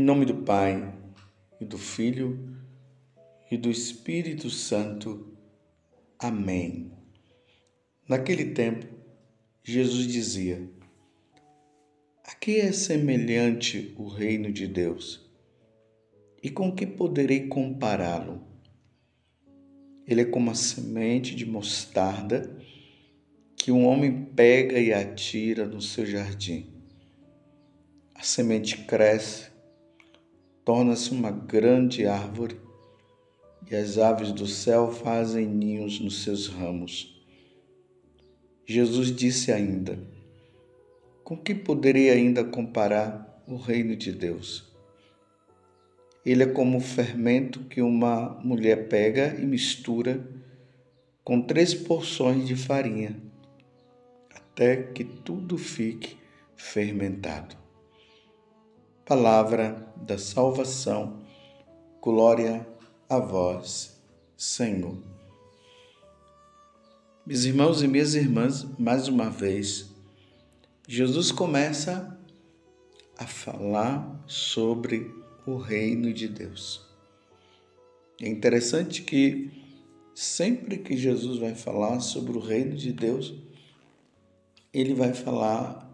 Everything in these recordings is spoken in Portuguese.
Em nome do Pai, e do Filho, e do Espírito Santo. Amém. Naquele tempo, Jesus dizia: A que é semelhante o reino de Deus? E com que poderei compará-lo? Ele é como a semente de mostarda que um homem pega e atira no seu jardim. A semente cresce, torna-se uma grande árvore e as aves do céu fazem ninhos nos seus ramos. Jesus disse ainda: Com que poderia ainda comparar o reino de Deus? Ele é como o fermento que uma mulher pega e mistura com três porções de farinha, até que tudo fique fermentado. Palavra da salvação, glória a vós, Senhor. Meus irmãos e minhas irmãs, mais uma vez, Jesus começa a falar sobre o reino de Deus. É interessante que sempre que Jesus vai falar sobre o reino de Deus, ele vai falar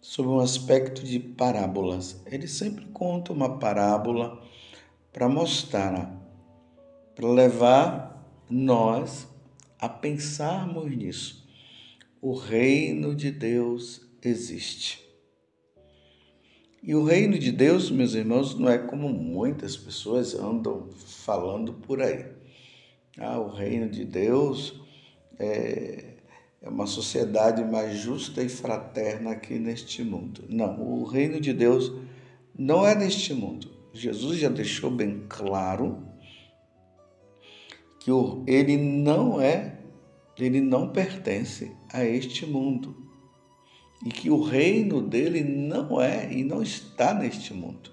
sobre um aspecto de parábolas. Ele sempre conta uma parábola para mostrar, para levar nós a pensarmos nisso. O reino de Deus existe. E o reino de Deus, meus irmãos, não é como muitas pessoas andam falando por aí. Ah, o reino de Deus é, é uma sociedade mais justa e fraterna aqui neste mundo. Não, o reino de Deus não é neste mundo. Jesus já deixou bem claro que ele não é, ele não pertence a este mundo e que o reino dele não é e não está neste mundo.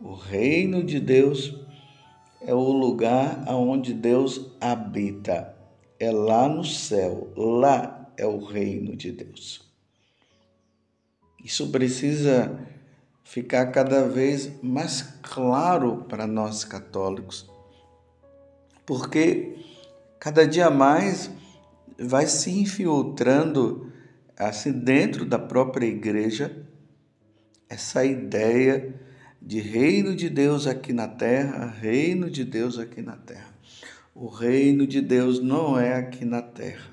O reino de Deus é o lugar onde Deus habita, é lá no céu, lá é o reino de Deus. Isso precisa ficar cada vez mais claro para nós católicos, porque cada dia mais vai se infiltrando assim dentro da própria igreja essa ideia de reino de Deus aqui na terra, reino de Deus aqui na terra. O reino de Deus não é aqui na terra.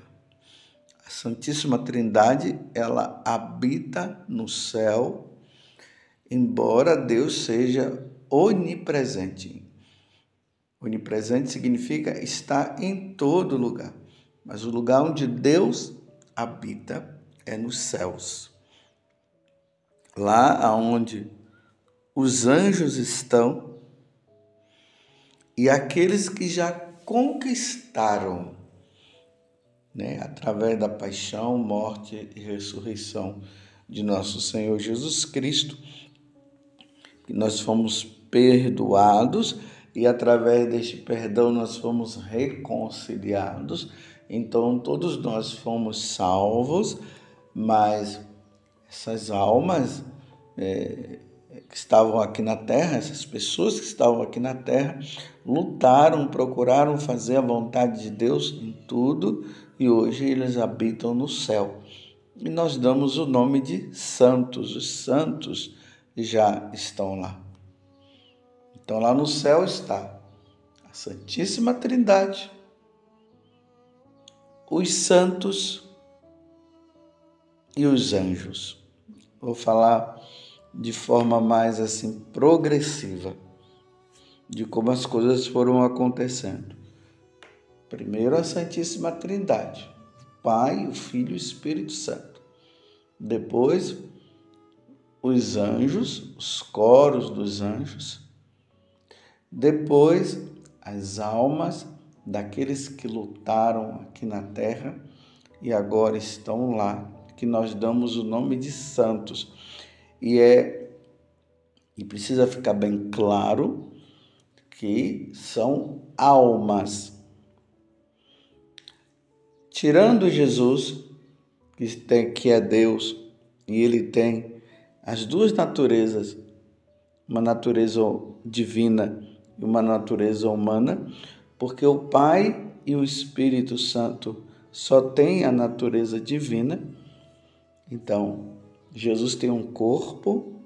A Santíssima Trindade, ela habita no céu, embora Deus seja onipresente. Onipresente significa estar em todo lugar, mas o lugar onde Deus habita é nos céus. Lá aonde os anjos estão e aqueles que já conquistaram, né, através da paixão, morte e ressurreição de nosso Senhor Jesus Cristo, que nós fomos perdoados e através deste perdão nós fomos reconciliados. Então todos nós fomos salvos mas essas almas é, que estavam aqui na terra, essas pessoas que estavam aqui na terra, lutaram, procuraram fazer a vontade de Deus em tudo e hoje eles habitam no céu. E nós damos o nome de santos, os santos já estão lá. Então lá no céu está a Santíssima Trindade, os santos e os anjos. Vou falar de forma mais assim progressiva de como as coisas foram acontecendo. Primeiro a Santíssima Trindade, o Pai, o Filho e o Espírito Santo. Depois os anjos, os coros dos anjos. Depois as almas daqueles que lutaram aqui na terra e agora estão lá que nós damos o nome de santos. E é e precisa ficar bem claro que são almas. Tirando Jesus, que, tem, que é Deus, e ele tem as duas naturezas, uma natureza divina e uma natureza humana, porque o Pai e o Espírito Santo só têm a natureza divina. Então, Jesus tem um corpo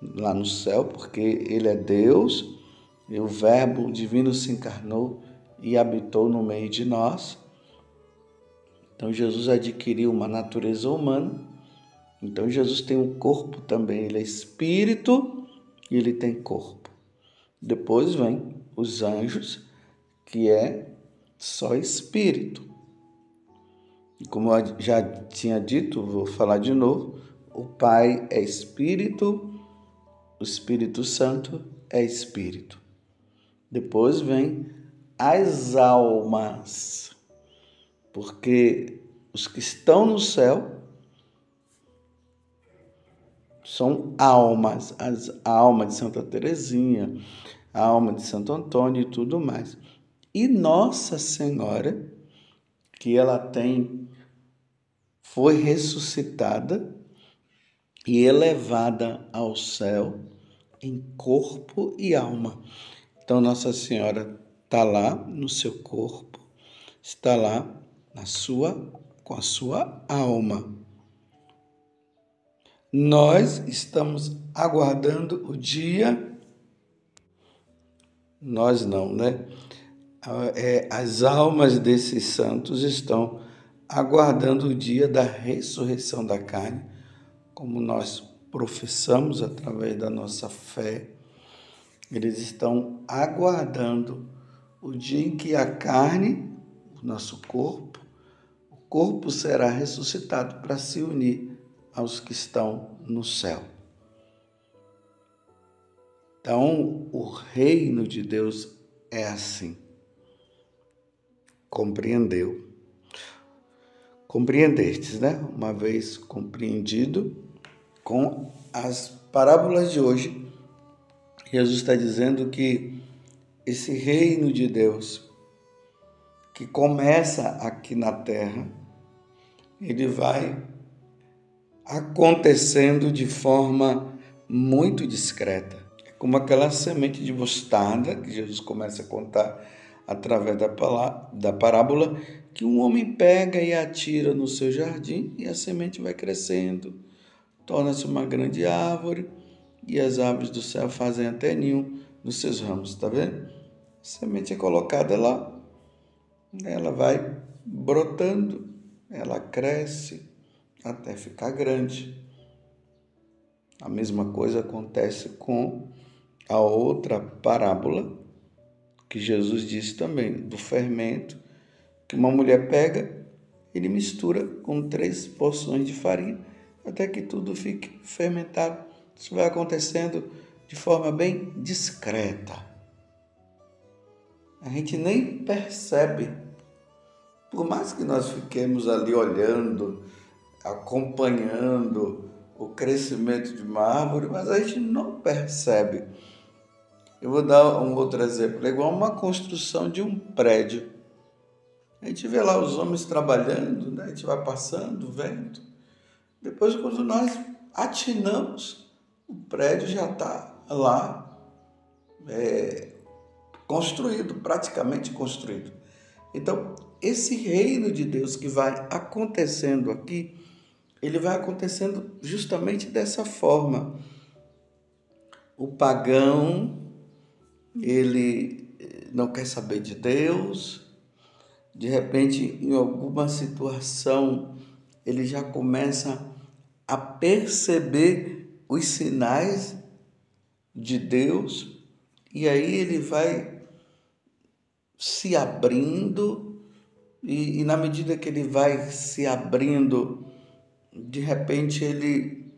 lá no céu, porque ele é Deus, e o Verbo divino se encarnou e habitou no meio de nós. Então Jesus adquiriu uma natureza humana. Então Jesus tem um corpo também, ele é espírito e ele tem corpo. Depois vem os anjos, que é só espírito. Como eu já tinha dito, vou falar de novo, o Pai é espírito, o Espírito Santo é espírito. Depois vem as almas, porque os que estão no céu são almas, as a alma de Santa Teresinha, a alma de Santo Antônio e tudo mais. E Nossa Senhora, que ela tem foi ressuscitada e elevada ao céu em corpo e alma. Então Nossa Senhora está lá no seu corpo, está lá na sua com a sua alma. Nós estamos aguardando o dia nós não, né? É, as almas desses santos estão aguardando o dia da ressurreição da carne, como nós professamos através da nossa fé eles estão aguardando o dia em que a carne, o nosso corpo, o corpo será ressuscitado para se unir aos que estão no céu. Então, o reino de Deus é assim. Compreendeu? Compreendestes, né? Uma vez compreendido com as parábolas de hoje, Jesus está dizendo que esse reino de Deus, que começa aqui na terra, ele vai acontecendo de forma muito discreta. É como aquela semente de mostarda que Jesus começa a contar através da, parábola, que um homem pega e atira no seu jardim e a semente vai crescendo, torna-se uma grande árvore e as aves do céu fazem até ninho nos seus ramos, tá vendo? A semente é colocada lá, ela vai brotando, ela cresce até ficar grande. A mesma coisa acontece com a outra parábola que Jesus disse também, do fermento, que uma mulher pega, ele mistura com três porções de farinha, até que tudo fique fermentado. Isso vai acontecendo de forma bem discreta. A gente nem percebe. Por mais que nós fiquemos ali olhando, acompanhando o crescimento de uma árvore, mas a gente não percebe. Eu vou dar um outro exemplo, é igual uma construção de um prédio. A gente vê lá os homens trabalhando, né? a gente vai passando, vendo. Depois, quando nós atinamos, o prédio já está lá é, construído, praticamente construído. Então, esse reino de Deus que vai acontecendo aqui, ele vai acontecendo justamente dessa forma. O pagão, ele não quer saber de Deus, de repente, em alguma situação, ele já começa a perceber os sinais de Deus. E aí ele vai se abrindo. E, e, na medida que ele vai se abrindo, de repente ele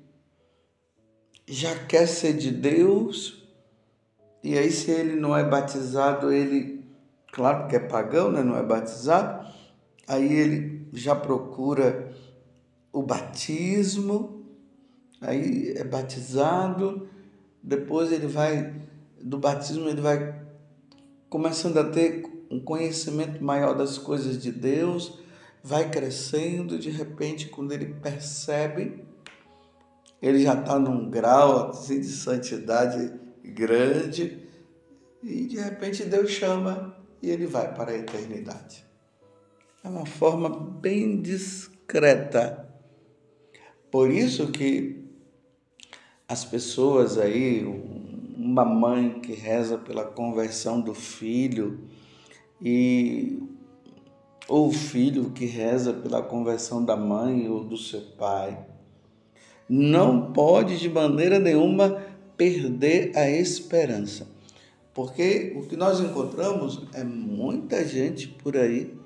já quer ser de Deus e aí se ele não é batizado, ele, claro que é pagão, né? não é batizado, aí ele já procura o batismo aí é batizado, depois ele vai, do batismo, ele vai começando a ter um conhecimento maior das coisas de Deus, vai crescendo, de repente, quando ele percebe, ele já está num grau assim, de santidade grande e de repente Deus chama e ele vai para a eternidade. É uma forma bem discreta. Por isso que as pessoas aí, uma mãe que reza pela conversão do filho e ou o filho que reza pela conversão da mãe ou do seu pai, não pode de maneira nenhuma perder a esperança. Porque o que nós encontramos é muita gente por aí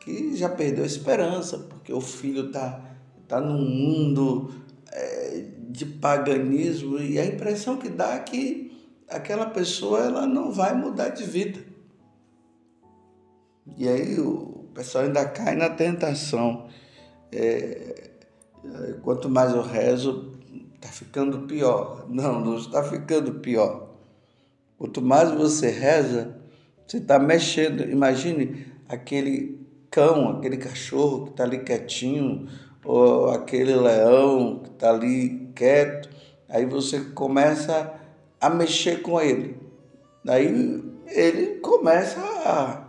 que já perdeu a esperança, porque o filho está tá num mundo é, de paganismo e a impressão que dá é que aquela pessoa ela não vai mudar de vida. E aí o pessoal ainda cai na tentação. É, quanto mais eu rezo, está ficando pior. Não, não está ficando pior. Quanto mais você reza, você está mexendo. Imagine aquele cão, aquele cachorro que está ali quietinho, ou aquele leão que está ali quieto. Aí você começa a mexer com ele. Daí ele começa a,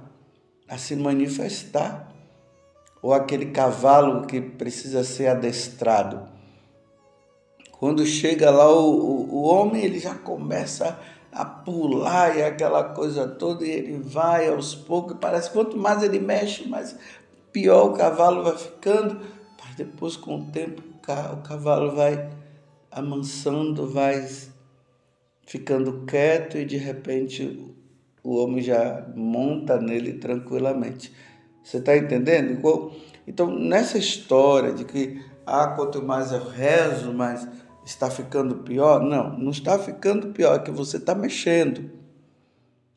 a se manifestar. Ou aquele cavalo que precisa ser adestrado. Quando chega lá o, o, o homem, ele já começa a pular e aquela coisa toda, e ele vai aos poucos, parece quanto mais ele mexe, mais pior o cavalo vai ficando, mas depois com o tempo o cavalo vai amansando, vai ficando quieto e de repente o homem já monta nele tranquilamente. Você está entendendo? Então, nessa história de que, ah, quanto mais eu rezo, mais está ficando pior? Não, não está ficando pior, é que você está mexendo.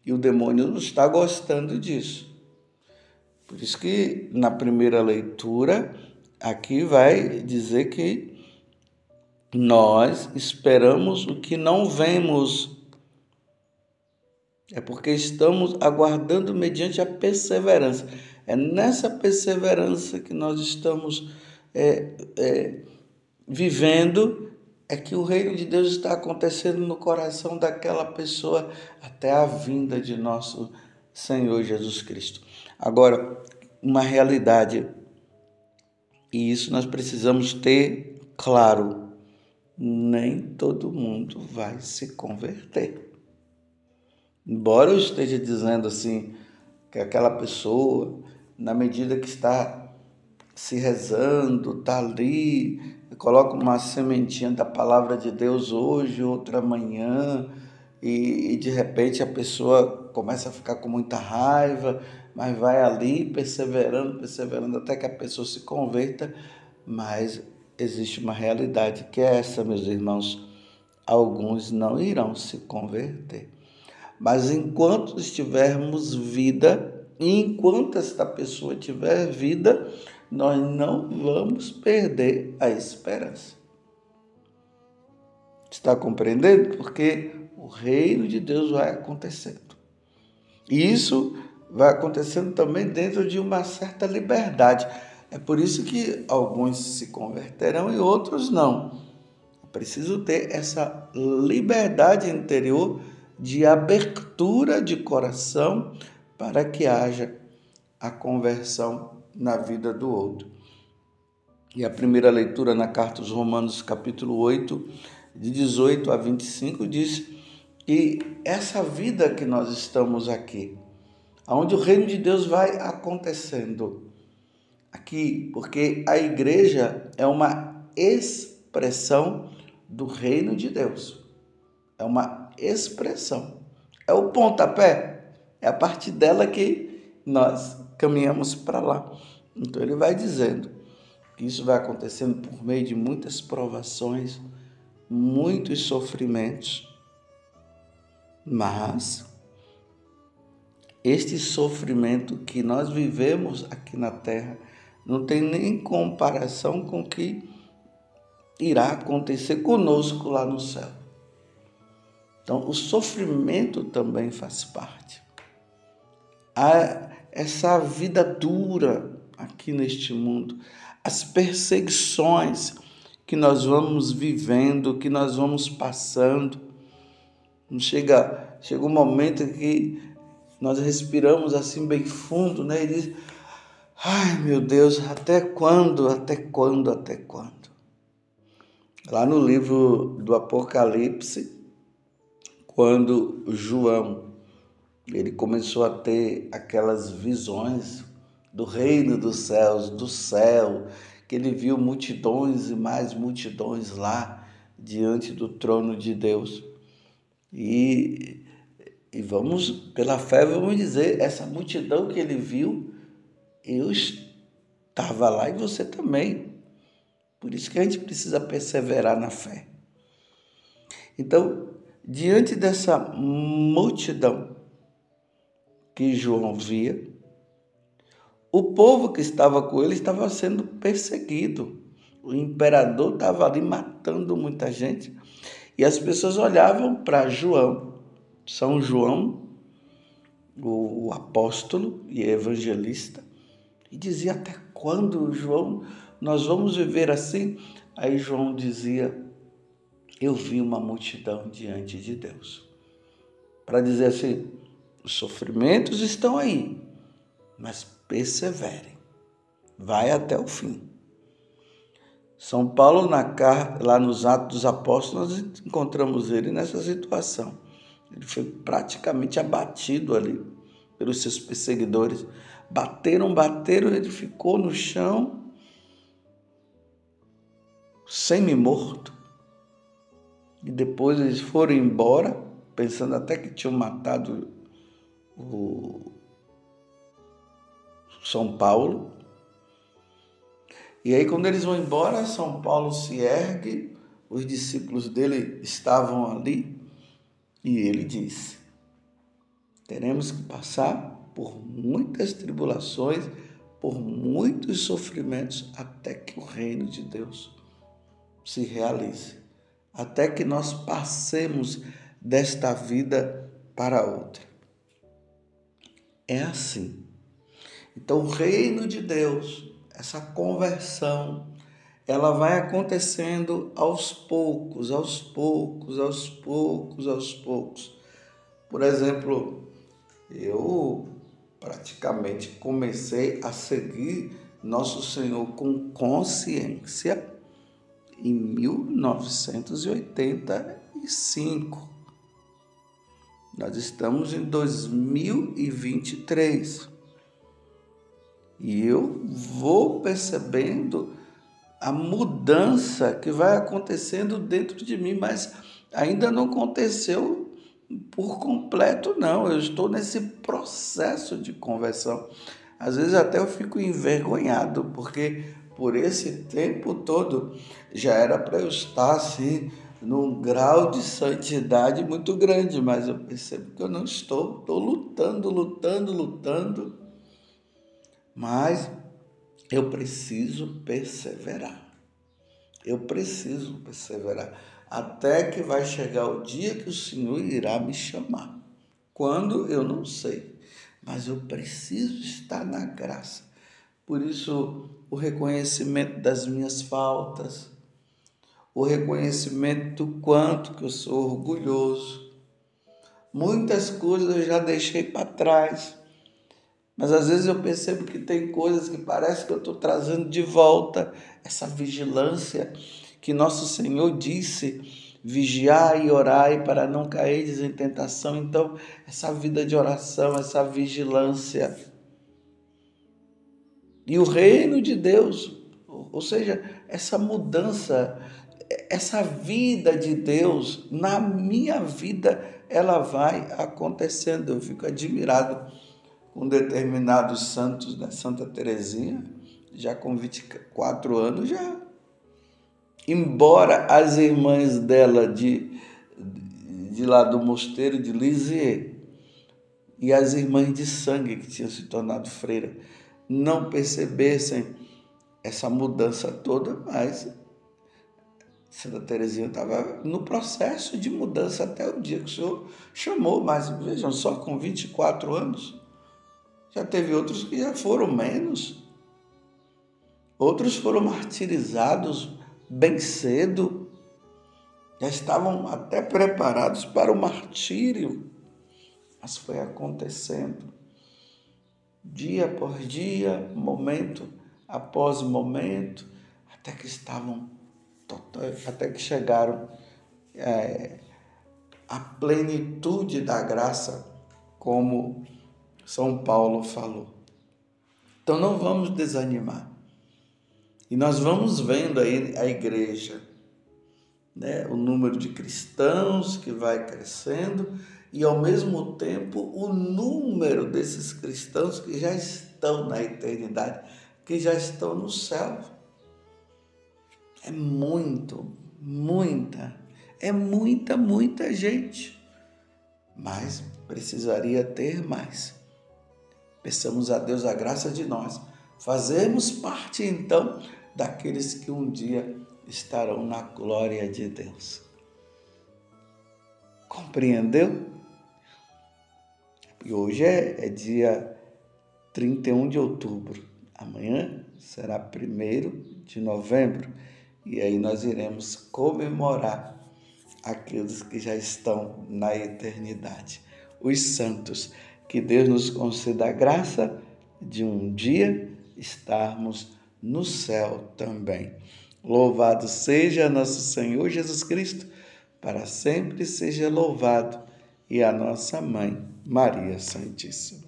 E o demônio não está gostando disso. Por isso que na primeira leitura, aqui vai dizer que nós esperamos o que não vemos. É porque estamos aguardando mediante a perseverança. É nessa perseverança que nós estamos é, é, vivendo é que o reino de Deus está acontecendo no coração daquela pessoa até a vinda de nosso Senhor Jesus Cristo. Agora, uma realidade, e isso nós precisamos ter claro: nem todo mundo vai se converter. Embora eu esteja dizendo assim, que aquela pessoa, na medida que está se rezando, está ali, coloca uma sementinha da palavra de Deus hoje, outra amanhã, e, e, de repente a pessoa começa a ficar com muita raiva, mas vai ali perseverando, perseverando até que a pessoa se converta, mas existe uma realidade que é essa, meus irmãos. Alguns não irão se converter. Mas enquanto estivermos vida, enquanto esta pessoa tiver vida, nós não vamos perder a esperança. Está compreendendo? Porque o reino de Deus vai acontecendo. E isso vai acontecendo também dentro de uma certa liberdade. É por isso que alguns se converterão e outros não. É preciso ter essa liberdade interior de abertura de coração para que haja a conversão na vida do outro. E a primeira leitura na carta aos Romanos, capítulo 8, de 18 a 25, diz que essa vida que nós estamos aqui, onde o reino de Deus vai acontecendo aqui, porque a igreja é uma expressão do reino de Deus. É uma expressão. É o pontapé. É a partir dela que nós caminhamos para lá. Então ele vai dizendo que isso vai acontecendo por meio de muitas provações, muitos sofrimentos, mas este sofrimento que nós vivemos aqui na terra não tem nem comparação com o que irá acontecer conosco lá no céu. Então, o sofrimento também faz parte. A, essa vida dura aqui neste mundo, as perseguições que nós vamos vivendo, que nós vamos passando. Chega, chega um momento que nós respiramos assim bem fundo, né? E diz, ai meu Deus, até quando, até quando, até quando? Lá no livro do Apocalipse, quando João ele começou a ter aquelas visões do reino dos céus, do céu, que ele viu multidões e mais multidões lá diante do trono de Deus. E, e vamos, pela fé, vamos dizer, essa multidão que ele viu, eu estava lá e você também. Por isso que a gente precisa perseverar na fé. Então, diante dessa multidão que João via, o povo que estava com ele estava sendo perseguido. O imperador estava ali matando muita gente. E as pessoas olhavam para João, São João, o apóstolo e evangelista, e dizia: Até quando, João, nós vamos viver assim? Aí João dizia: Eu vi uma multidão diante de Deus. Para dizer assim: os sofrimentos estão aí, mas perseverem, vai até o fim. São Paulo, na carta, lá nos Atos dos Apóstolos, nós encontramos ele nessa situação. Ele foi praticamente abatido ali pelos seus perseguidores. Bateram, bateram, ele ficou no chão semi-morto. E depois eles foram embora, pensando até que tinham matado o São Paulo. E aí, quando eles vão embora, São Paulo se ergue, os discípulos dele estavam ali, e ele disse: Teremos que passar por muitas tribulações, por muitos sofrimentos, até que o reino de Deus se realize, até que nós passemos desta vida para outra. É assim. Então, o reino de Deus, essa conversão, ela vai acontecendo aos poucos, aos poucos, aos poucos, aos poucos. Por exemplo, eu praticamente comecei a seguir Nosso Senhor com consciência em 1985. Nós estamos em 2023. E eu vou percebendo a mudança que vai acontecendo dentro de mim, mas ainda não aconteceu por completo, não. Eu estou nesse processo de conversão. Às vezes até eu fico envergonhado, porque por esse tempo todo, já era para eu estar assim, num grau de santidade muito grande, mas eu percebo que eu não estou, estou lutando, lutando, lutando, mas eu preciso perseverar. Eu preciso perseverar até que vai chegar o dia que o Senhor irá me chamar. Quando eu não sei, mas eu preciso estar na graça. Por isso, o reconhecimento das minhas faltas, o reconhecimento do quanto que eu sou orgulhoso. Muitas coisas eu já deixei para trás, mas às vezes eu percebo que tem coisas que parece que eu estou trazendo de volta essa vigilância que nosso Senhor disse vigiar e orar para não cair em tentação. Então, essa vida de oração, essa vigilância e o reino de Deus, ou seja, essa mudança, essa vida de Deus na minha vida, ela vai acontecendo. Eu fico admirado com determinados santos, né? Santa Teresinha, já com 24 anos, já. Embora as irmãs dela de, de lá do mosteiro de Lisieux e as irmãs de sangue que tinham se tornado freira, não percebessem essa mudança toda, mas Santa Teresinha estava no processo de mudança até o dia que o Senhor chamou, mas vejam só, com 24 anos, já teve outros que já foram menos. Outros foram martirizados bem cedo, já estavam até preparados para o martírio, mas foi acontecendo dia após dia, momento após momento, até que estavam, até que chegaram é, à plenitude da graça, como São Paulo falou. Então não vamos desanimar. E nós vamos vendo aí a igreja, né, o número de cristãos que vai crescendo e ao mesmo tempo o número desses cristãos que já estão na eternidade, que já estão no céu. É muito, muita, é muita, muita gente. Mas precisaria ter mais. Peçamos a Deus a graça de nós fazermos parte então daqueles que um dia estarão na glória de Deus. Compreendeu? E hoje é, é dia 31 de outubro. Amanhã será 1 de novembro. E aí nós iremos comemorar aqueles que já estão na eternidade. Os santos. Que Deus nos conceda a graça de um dia estarmos no céu também. Louvado seja nosso Senhor Jesus Cristo, para sempre seja louvado, e a nossa mãe, Maria Santíssima.